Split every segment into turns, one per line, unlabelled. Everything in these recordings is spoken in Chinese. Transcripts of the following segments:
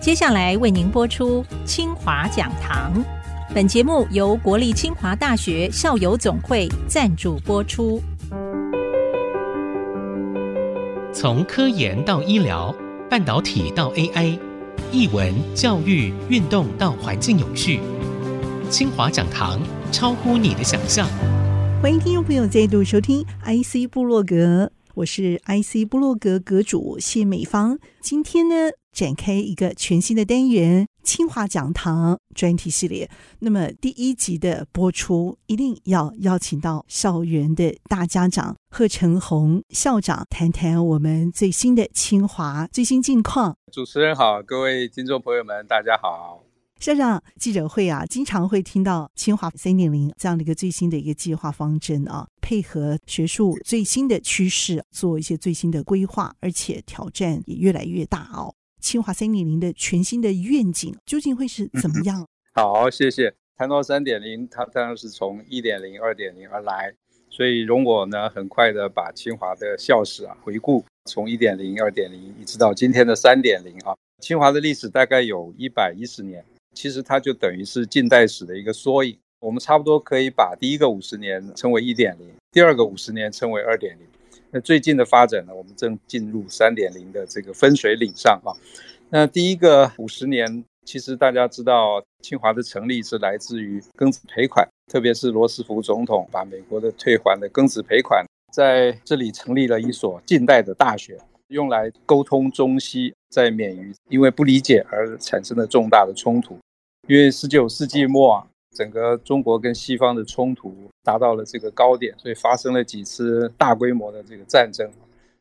接下来为您播出清华讲堂。本节目由国立清华大学校友总会赞助播出。
从科研到医疗，半导体到 AI，译文、教育、运动到环境永续，清华讲堂超乎你的想象。
欢迎听众朋友再度收听 IC 部落格，我是 IC 部落格阁主谢美芳。今天呢，展开一个全新的单元——清华讲堂专题系列。那么第一集的播出，一定要邀请到校园的大家长贺成红校长，谈谈我们最新的清华最新近况。
主持人好，各位听众朋友们，大家好。
校长，记者会啊，经常会听到清华三点零这样的一个最新的一个计划方针啊，配合学术最新的趋势，做一些最新的规划，而且挑战也越来越大哦。清华三点零的全新的愿景究竟会是怎么样？
好，谢谢。谈到三点零，它当然是从一点零、二点零而来，所以容我呢很快的把清华的校史啊回顾，从一点零、二点零一直到今天的三点零啊。清华的历史大概有一百一十年，其实它就等于是近代史的一个缩影。我们差不多可以把第一个五十年称为一点零，第二个五十年称为二点零。那最近的发展呢，我们正进入三点零的这个分水岭上啊。那第一个五十年，其实大家知道，清华的成立是来自于庚子赔款，特别是罗斯福总统把美国的退还的庚子赔款，在这里成立了一所近代的大学，用来沟通中西，在免于因为不理解而产生的重大的冲突。因为十九世纪末啊。整个中国跟西方的冲突达到了这个高点，所以发生了几次大规模的这个战争，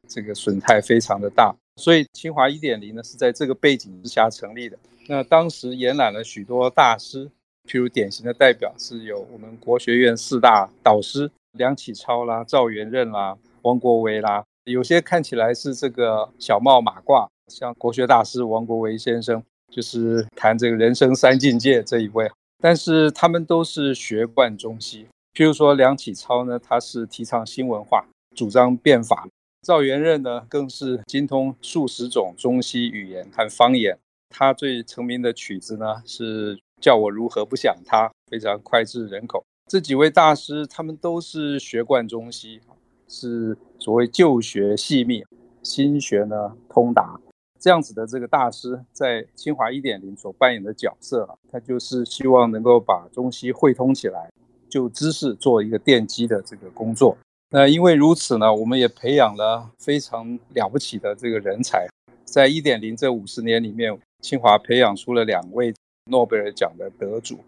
这个损害非常的大。所以清华一点零呢是在这个背景之下成立的。那当时延揽了许多大师，譬如典型的代表是有我们国学院四大导师梁启超啦、赵元任啦、王国维啦，有些看起来是这个小帽马褂，像国学大师王国维先生，就是谈这个人生三境界这一位。但是他们都是学贯中西，譬如说梁启超呢，他是提倡新文化，主张变法；赵元任呢，更是精通数十种中西语言和方言。他最成名的曲子呢，是《叫我如何不想他》，非常脍炙人口。这几位大师，他们都是学贯中西，是所谓旧学细密，新学呢通达。这样子的这个大师在清华一点零所扮演的角色啊，他就是希望能够把中西汇通起来，就知识做一个奠基的这个工作。那因为如此呢，我们也培养了非常了不起的这个人才。在一点零这五十年里面，清华培养出了两位诺贝尔奖的得主。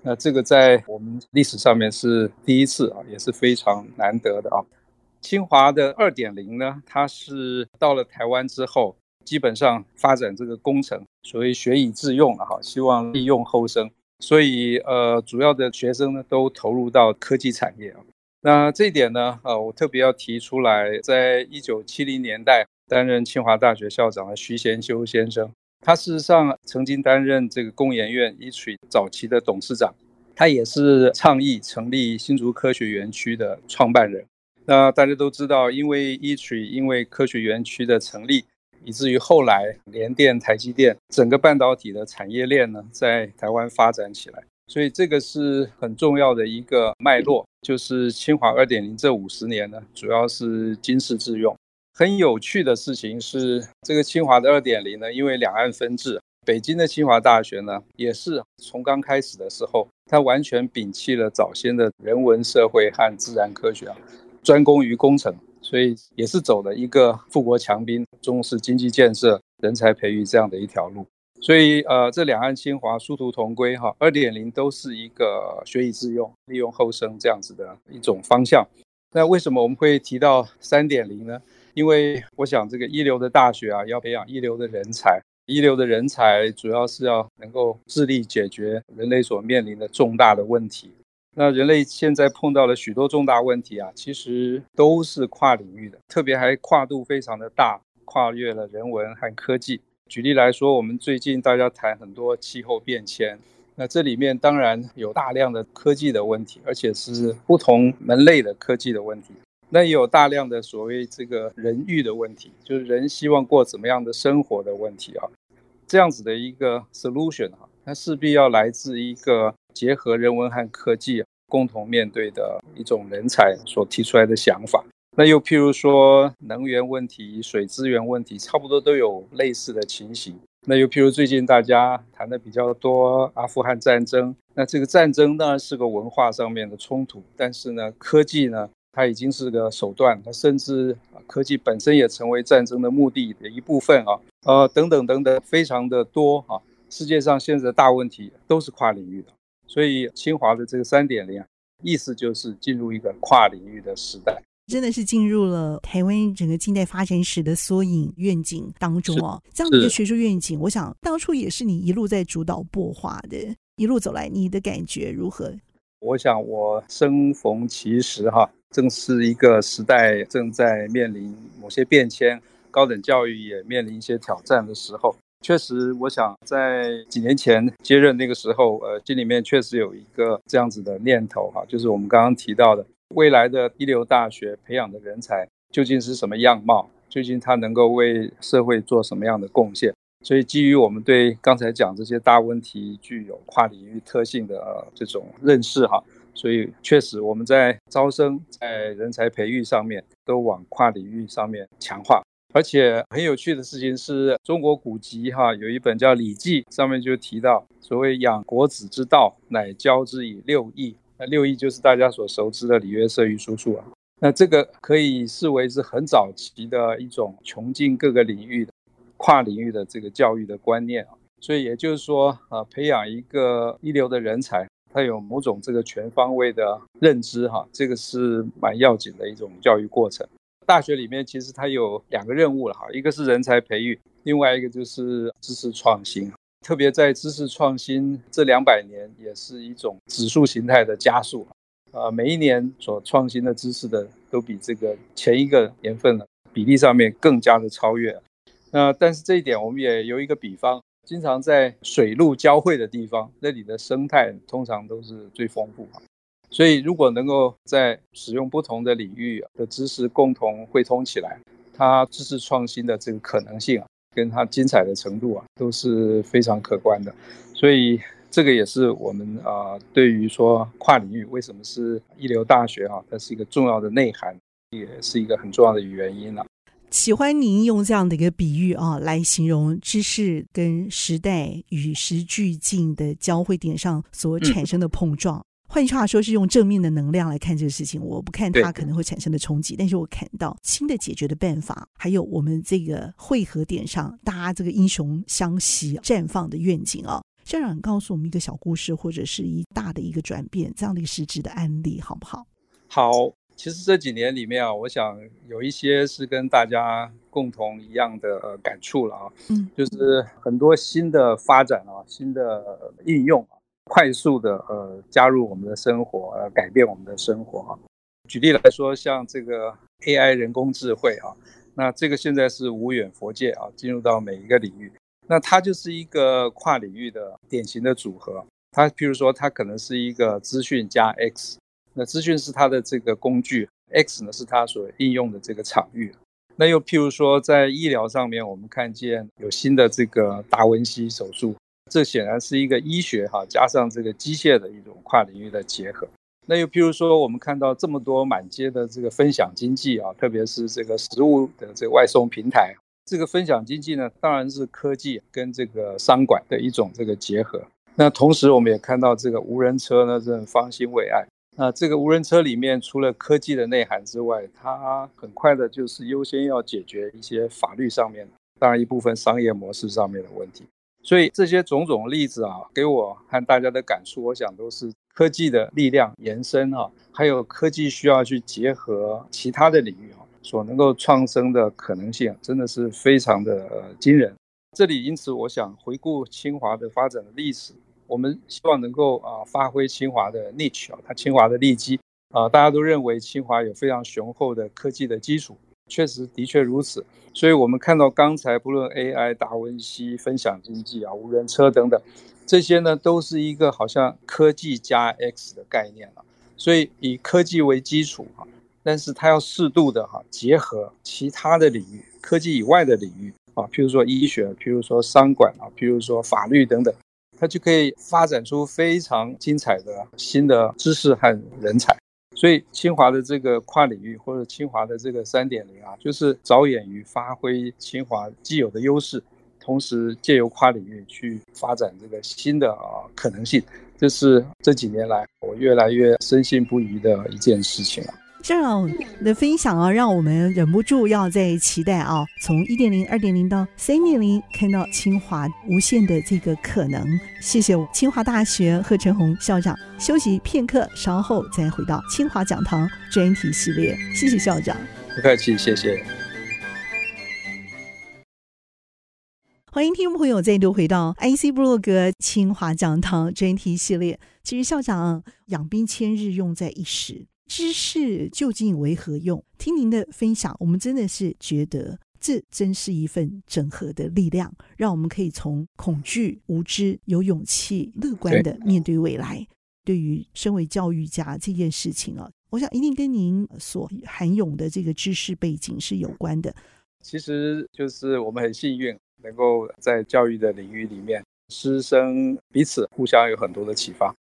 那这个在我们历史上面是第一次啊，也是非常难得的啊。清华的二点零呢，它是到了台湾之后。基本上发展这个工程，所谓学以致用了哈，希望利用后生，所以呃，主要的学生呢都投入到科技产业啊。那这一点呢，呃，我特别要提出来，在一九七零年代担任清华大学校长的徐贤修先生，他事实上曾经担任这个工研院一水早期的董事长，他也是倡议成立新竹科学园区的创办人。那大家都知道，因为一水因为科学园区的成立。以至于后来联电、台积电整个半导体的产业链呢，在台湾发展起来，所以这个是很重要的一个脉络。就是清华二点零这五十年呢，主要是经世致用。很有趣的事情是，这个清华的二点零呢，因为两岸分治，北京的清华大学呢，也是从刚开始的时候，它完全摒弃了早先的人文社会和自然科学啊，专攻于工程。所以也是走了一个富国强兵、重视经济建设、人才培育这样的一条路。所以呃，这两岸清华殊途同归哈，二点零都是一个学以致用、利用后生这样子的一种方向。那为什么我们会提到三点零呢？因为我想这个一流的大学啊，要培养一流的人才，一流的人才主要是要能够致力解决人类所面临的重大的问题。那人类现在碰到了许多重大问题啊，其实都是跨领域的，特别还跨度非常的大，跨越了人文和科技。举例来说，我们最近大家谈很多气候变迁，那这里面当然有大量的科技的问题，而且是不同门类的科技的问题。那也有大量的所谓这个人欲的问题，就是人希望过怎么样的生活的问题啊。这样子的一个 solution 啊，它势必要来自一个结合人文和科技共同面对的一种人才所提出来的想法。那又譬如说能源问题、水资源问题，差不多都有类似的情形。那又譬如最近大家谈的比较多阿富汗战争，那这个战争当然是个文化上面的冲突，但是呢，科技呢，它已经是个手段，它甚至科技本身也成为战争的目的的一部分啊，呃，等等等等，非常的多啊。世界上现在的大问题都是跨领域的，所以清华的这个三点零啊，意思就是进入一个跨领域的时代。
真的是进入了台湾整个近代发展史的缩影愿景当中哦，这样的一个学术愿景，我想当初也是你一路在主导擘画的，一路走来，你的感觉如何？
我想我生逢其时哈，正是一个时代正在面临某些变迁，高等教育也面临一些挑战的时候。确实，我想在几年前接任那个时候，呃，心里面确实有一个这样子的念头哈，就是我们刚刚提到的。未来的一流大学培养的人才究竟是什么样貌？究竟他能够为社会做什么样的贡献？所以，基于我们对刚才讲这些大问题具有跨领域特性的这种认识哈，所以确实我们在招生、在人才培育上面都往跨领域上面强化。而且很有趣的事情是，中国古籍哈有一本叫《礼记》，上面就提到所谓养国子之道，乃教之以六艺。那六艺就是大家所熟知的礼乐射御书数啊，那这个可以视为是很早期的一种穷尽各个领域的跨领域的这个教育的观念啊，所以也就是说啊，培养一个一流的人才，他有某种这个全方位的认知哈，这个是蛮要紧的一种教育过程。大学里面其实它有两个任务了哈，一个是人才培育，另外一个就是知识创新。特别在知识创新这两百年，也是一种指数形态的加速，呃，每一年所创新的知识的都比这个前一个年份呢比例上面更加的超越。那但是这一点我们也有一个比方，经常在水陆交汇的地方，那里的生态通常都是最丰富。所以如果能够在使用不同的领域的知识共同汇通起来，它知识创新的这个可能性啊。跟它精彩的程度啊，都是非常可观的，所以这个也是我们啊、呃，对于说跨领域为什么是一流大学啊，它是一个重要的内涵，也是一个很重要的原因了、
喜欢您用这样的一个比喻啊，来形容知识跟时代与时俱进的交汇点上所产生的碰撞。嗯换句话说，是用正面的能量来看这个事情。我不看它可能会产生的冲击，但是我看到新的解决的办法，还有我们这个汇合点上，大家这个英雄相惜、绽放的愿景啊。校长告诉我们一个小故事，或者是一大的一个转变，这样的一个实质的案例，好不好？
好，其实这几年里面啊，我想有一些是跟大家共同一样的呃感触了啊，嗯，就是很多新的发展啊，新的应用啊。快速的呃加入我们的生活，呃改变我们的生活哈。举例来说，像这个 AI 人工智慧啊，那这个现在是无远佛界啊，进入到每一个领域。那它就是一个跨领域的典型的组合。它譬如说，它可能是一个资讯加 X，那资讯是它的这个工具，X 呢是它所应用的这个场域。那又譬如说，在医疗上面，我们看见有新的这个达文西手术。这显然是一个医学哈加上这个机械的一种跨领域的结合。那又譬如说，我们看到这么多满街的这个分享经济啊，特别是这个食物的这个外送平台，这个分享经济呢，当然是科技跟这个商管的一种这个结合。那同时，我们也看到这个无人车呢，这方兴未艾。那这个无人车里面，除了科技的内涵之外，它很快的就是优先要解决一些法律上面，当然一部分商业模式上面的问题。所以这些种种例子啊，给我和大家的感触，我想都是科技的力量延伸啊，还有科技需要去结合其他的领域啊，所能够创生的可能性，真的是非常的惊人。这里因此，我想回顾清华的发展的历史，我们希望能够啊发挥清华的 niche 啊，它清华的利基啊，大家都认为清华有非常雄厚的科技的基础。确实的确如此，所以我们看到刚才不论 AI、达文西、分享经济啊、无人车等等，这些呢都是一个好像科技加 X 的概念了。所以以科技为基础啊但是它要适度的哈结合其他的领域，科技以外的领域，啊，譬如说医学，譬如说商管啊，譬如说法律等等，它就可以发展出非常精彩的新的知识和人才。所以清华的这个跨领域或者清华的这个三点零啊，就是着眼于发挥清华既有的优势，同时借由跨领域去发展这个新的啊可能性。这是这几年来我越来越深信不疑的一件事情啊。
校长的分享啊，让我们忍不住要在期待啊，从一点零、二点零到三点零，看到清华无限的这个可能。谢谢我清华大学贺晨红校长。休息片刻，稍后再回到清华讲堂专题系列。谢谢校长，
不客气，谢谢。
欢迎听众朋友再度回到 IC 部落格清华讲堂专题系列。其实校长养兵千日，用在一时。知识究竟为何用？听您的分享，我们真的是觉得这真是一份整合的力量，让我们可以从恐惧、无知，有勇气、乐观的面对未来。对，对于身为教育家这件事情啊，我想一定跟您所含有的这个知识背景是有关的。
其实就是我们很幸运，能够在教育的领域里面，师生彼此互相有很多的启发。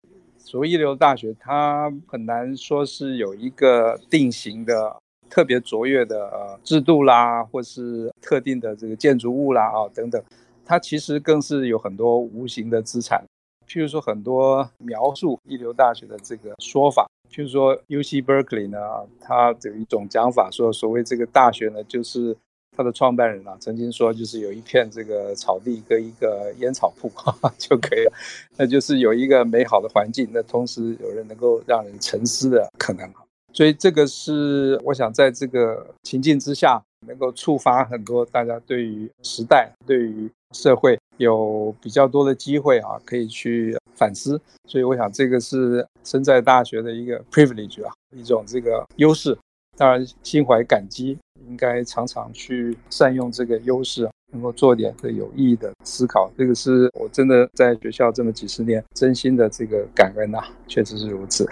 所谓一流大学，它很难说是有一个定型的、特别卓越的呃制度啦，或是特定的这个建筑物啦啊等等，它其实更是有很多无形的资产。譬如说，很多描述一流大学的这个说法，譬如说 UC Berkeley 呢，它有一种讲法说，所谓这个大学呢，就是。他的创办人啊，曾经说，就是有一片这个草地跟一个烟草铺哈哈 就可以了，那就是有一个美好的环境，那同时有人能够让人沉思的可能。所以这个是我想在这个情境之下，能够触发很多大家对于时代、对于社会有比较多的机会啊，可以去反思。所以我想这个是身在大学的一个 privilege 啊，一种这个优势。当然心怀感激。应该常常去善用这个优势，能够做点这有意义的思考。这个是我真的在学校这么几十年，真心的这个感恩呐、啊，确实是如此。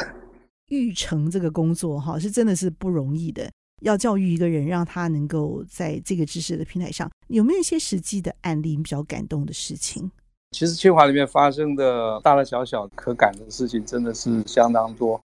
育成这个工作哈，是真的是不容易的。要教育一个人，让他能够在这个知识的平台上，有没有一些实际的案例比较感动的事情？
其实清华里面发生的大大小小可感的事情，真的是相当多。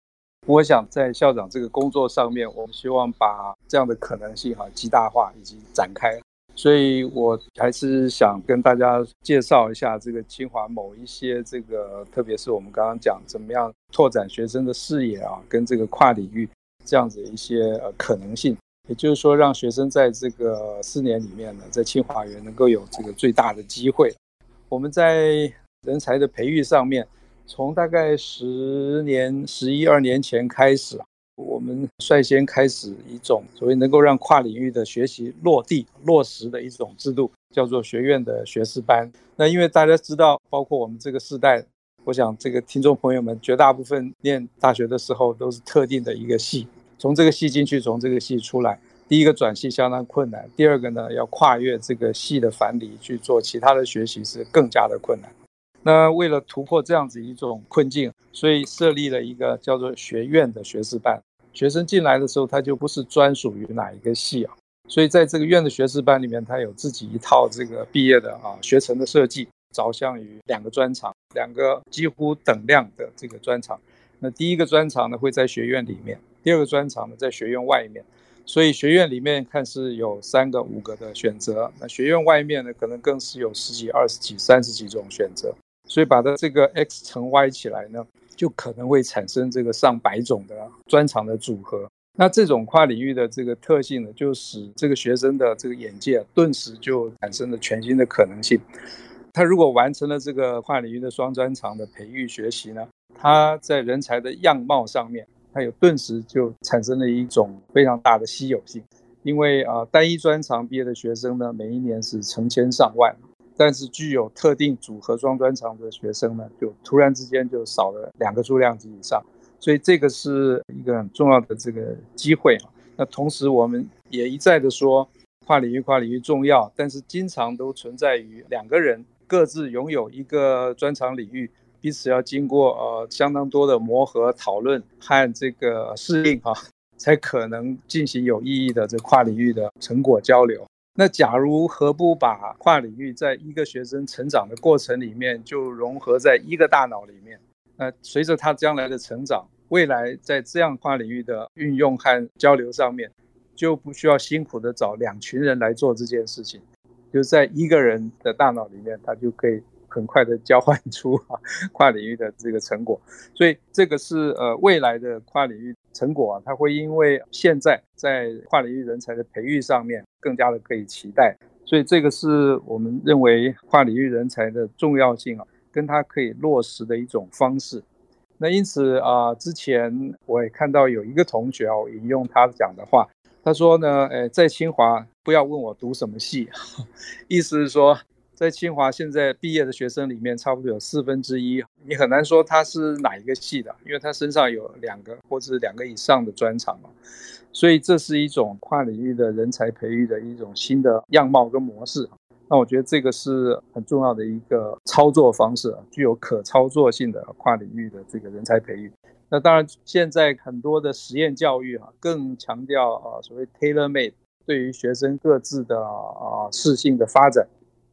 我想在校长这个工作上面，我们希望把这样的可能性哈极大化以及展开，所以我还是想跟大家介绍一下这个清华某一些这个，特别是我们刚刚讲怎么样拓展学生的视野啊，跟这个跨领域这样子一些呃可能性，也就是说让学生在这个四年里面呢，在清华园能够有这个最大的机会。我们在人才的培育上面。从大概十年、十一二年前开始，我们率先开始一种所谓能够让跨领域的学习落地落实的一种制度，叫做学院的学士班。那因为大家知道，包括我们这个世代，我想这个听众朋友们绝大部分念大学的时候都是特定的一个系，从这个系进去，从这个系出来，第一个转系相当困难，第二个呢要跨越这个系的藩篱去做其他的学习是更加的困难。那为了突破这样子一种困境，所以设立了一个叫做学院的学士班。学生进来的时候，他就不是专属于哪一个系啊，所以在这个院的学士班里面，他有自己一套这个毕业的啊学程的设计，着向于两个专长，两个几乎等量的这个专长。那第一个专长呢会在学院里面，第二个专长呢在学院外面。所以学院里面看是有三个、五个的选择，那学院外面呢可能更是有十几、二十几、三十几种选择。所以把它这个 X 乘 Y 起来呢，就可能会产生这个上百种的专长的组合。那这种跨领域的这个特性呢，就使这个学生的这个眼界顿时就产生了全新的可能性。他如果完成了这个跨领域的双专长的培育学习呢，他在人才的样貌上面，他有顿时就产生了一种非常大的稀有性。因为啊，单一专长毕业的学生呢，每一年是成千上万。但是具有特定组合双专长的学生呢，就突然之间就少了两个数量级以上，所以这个是一个很重要的这个机会。那同时我们也一再的说，跨领域跨领域重要，但是经常都存在于两个人各自拥有一个专长领域，彼此要经过呃相当多的磨合、讨论和这个适应啊，才可能进行有意义的这跨领域的成果交流。那假如何不把跨领域在一个学生成长的过程里面就融合在一个大脑里面？那随着他将来的成长，未来在这样跨领域的运用和交流上面，就不需要辛苦的找两群人来做这件事情，就在一个人的大脑里面，他就可以很快的交换出啊 跨领域的这个成果。所以这个是呃未来的跨领域成果啊，它会因为现在在跨领域人才的培育上面更加的可以期待。所以这个是我们认为跨领域人才的重要性啊。跟他可以落实的一种方式，那因此啊，之前我也看到有一个同学啊，我引用他讲的话，他说呢，诶，在清华不要问我读什么系，意思是说，在清华现在毕业的学生里面，差不多有四分之一，你很难说他是哪一个系的，因为他身上有两个或者两个以上的专长嘛，所以这是一种跨领域的人才培育的一种新的样貌跟模式。那我觉得这个是很重要的一个操作方式，具有可操作性的跨领域的这个人才培育。那当然，现在很多的实验教育啊，更强调啊所谓 tailor-made，对于学生各自的啊适性的发展，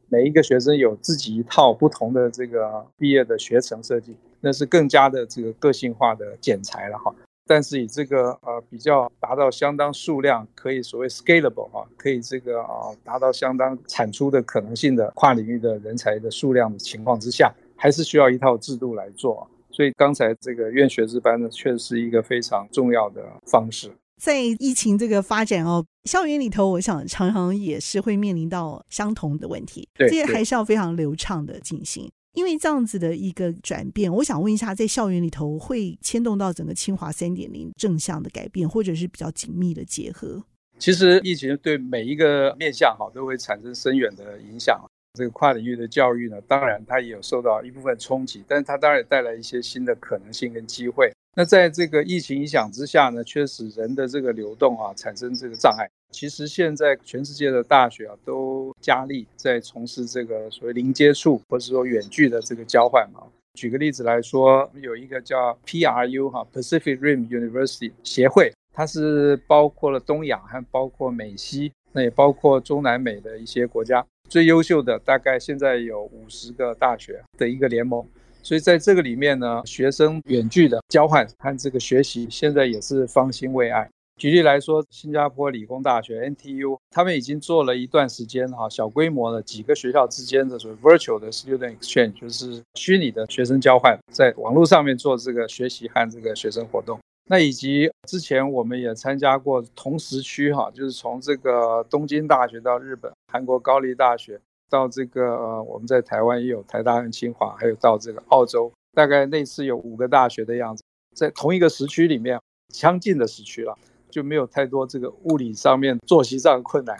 每一个学生有自己一套不同的这个毕业的学程设计，那是更加的这个个性化的剪裁了哈。但是以这个呃比较达到相当数量，可以所谓 scalable 哈，可以这个啊达到相当产出的可能性的跨领域的人才的数量的情况之下，还是需要一套制度来做。所以刚才这个院学制班呢，确实是一个非常重要的方式。
在疫情这个发展哦，校园里头，我想常常也是会面临到相同的问题，这些还是要非常流畅的进行。因为这样子的一个转变，我想问一下，在校园里头会牵动到整个清华三点零正向的改变，或者是比较紧密的结合？
其实疫情对每一个面向哈都会产生深远的影响。这个跨领域的教育呢，当然它也有受到一部分冲击，但是它当然也带来一些新的可能性跟机会。那在这个疫情影响之下呢，确实人的这个流动啊产生这个障碍。其实现在全世界的大学啊，都加力在从事这个所谓零接触或者说远距的这个交换嘛。举个例子来说，有一个叫 PRU 哈 Pacific Rim University 协会，它是包括了东亚还包括美西，那也包括中南美的一些国家最优秀的，大概现在有五十个大学的一个联盟。所以在这个里面呢，学生远距的交换和这个学习，现在也是方兴未艾。举例来说，新加坡理工大学 NTU，他们已经做了一段时间哈，小规模的几个学校之间的所谓 virtual 的 student exchange，就是虚拟的学生交换，在网络上面做这个学习和这个学生活动。那以及之前我们也参加过同时区哈，就是从这个东京大学到日本，韩国高丽大学到这个呃，我们在台湾也有台大跟清华，还有到这个澳洲，大概类似有五个大学的样子，在同一个时区里面，相近的时区了。就没有太多这个物理上面、作息上的困难，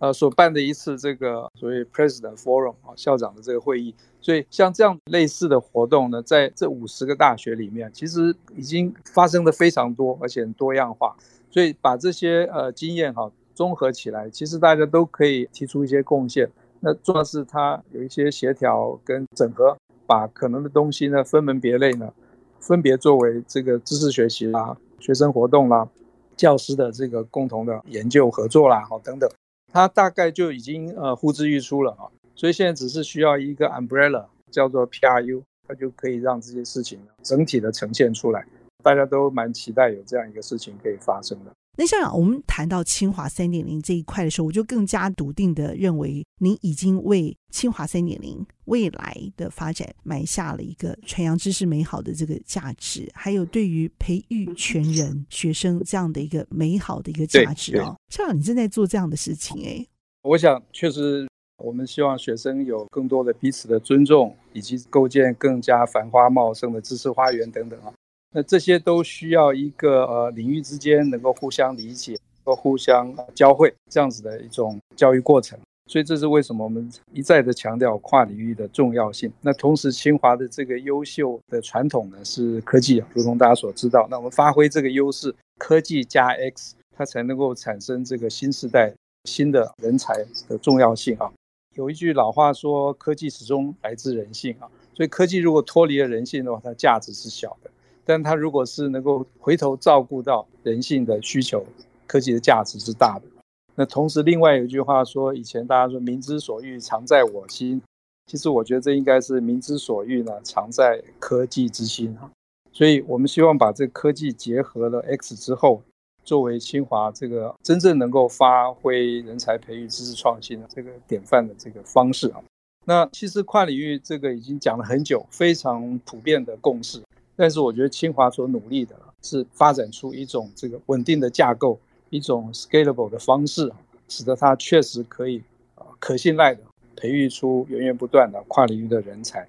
呃，所办的一次这个所谓 President Forum 啊，校长的这个会议，所以像这样类似的活动呢，在这五十个大学里面，其实已经发生的非常多，而且多样化。所以把这些呃经验哈综合起来，其实大家都可以提出一些贡献。那重要是它有一些协调跟整合，把可能的东西呢分门别类呢，分别作为这个知识学习啦、学生活动啦。教师的这个共同的研究合作啦，好等等，它大概就已经呃呼之欲出了啊，所以现在只是需要一个 umbrella 叫做 PRU，它就可以让这些事情整体的呈现出来，大家都蛮期待有这样一个事情可以发生的。
那校长，我们谈到清华三点零这一块的时候，我就更加笃定的认为，您已经为清华三点零未来的发展埋下了一个传扬知识美好的这个价值，还有对于培育全人学生这样的一个美好的一个价值哦。校长，你正在做这样的事情哎。
我想，确实，我们希望学生有更多的彼此的尊重，以及构建更加繁花茂盛的知识花园等等啊。那这些都需要一个呃领域之间能够互相理解，和互相交汇这样子的一种教育过程。所以这是为什么我们一再的强调跨领域的重要性。那同时，清华的这个优秀的传统呢是科技啊，如同大家所知道。那我们发挥这个优势，科技加 X，它才能够产生这个新时代新的人才的重要性啊。有一句老话说，科技始终来自人性啊。所以科技如果脱离了人性的话，它价值是小的。但它如果是能够回头照顾到人性的需求，科技的价值是大的。那同时，另外有一句话说，以前大家说“民之所欲，常在我心”，其实我觉得这应该是“民之所欲呢，常在科技之心”哈。所以我们希望把这科技结合了 X 之后，作为清华这个真正能够发挥人才培育、知识创新的这个典范的这个方式啊。那其实跨领域这个已经讲了很久，非常普遍的共识。但是我觉得清华所努力的是发展出一种这个稳定的架构。一种 scalable 的方式，使得它确实可以啊可信赖的培育出源源不断的跨领域的人才，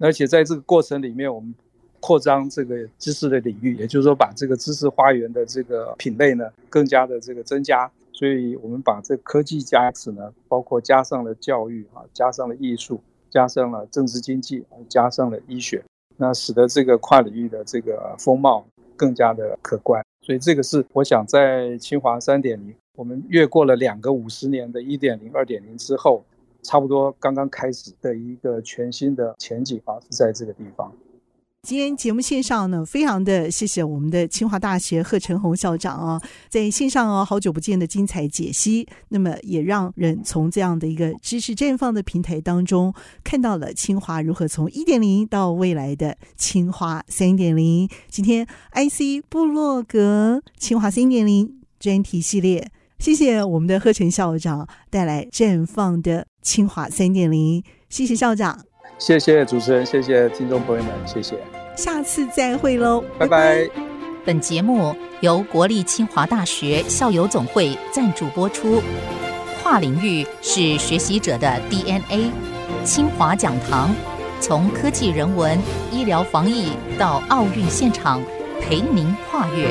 而且在这个过程里面，我们扩张这个知识的领域，也就是说把这个知识花园的这个品类呢更加的这个增加，所以我们把这科技加 X 呢，包括加上了教育啊，加上了艺术，加上了政治经济，加上了医学，那使得这个跨领域的这个风貌更加的可观。所以这个是我想在清华三点零，我们越过了两个五十年的一点零、二点零之后，差不多刚刚开始的一个全新的前景啊，是在这个地方。
今天节目线上呢，非常的谢谢我们的清华大学贺成红校长啊，在线上哦，好久不见的精彩解析，那么也让人从这样的一个知识绽放的平台当中，看到了清华如何从一点零到未来的清华三点零。今天 IC 部落格清华三点零专题系列，谢谢我们的贺成校长带来绽放的清华三点零，谢谢校长。
谢谢主持人，谢谢听众朋友们，谢谢。
下次再会喽，
拜拜。
本节目由国立清华大学校友总会赞助播出。跨领域是学习者的 DNA。清华讲堂，从科技、人文、医疗、防疫到奥运现场，陪您跨越。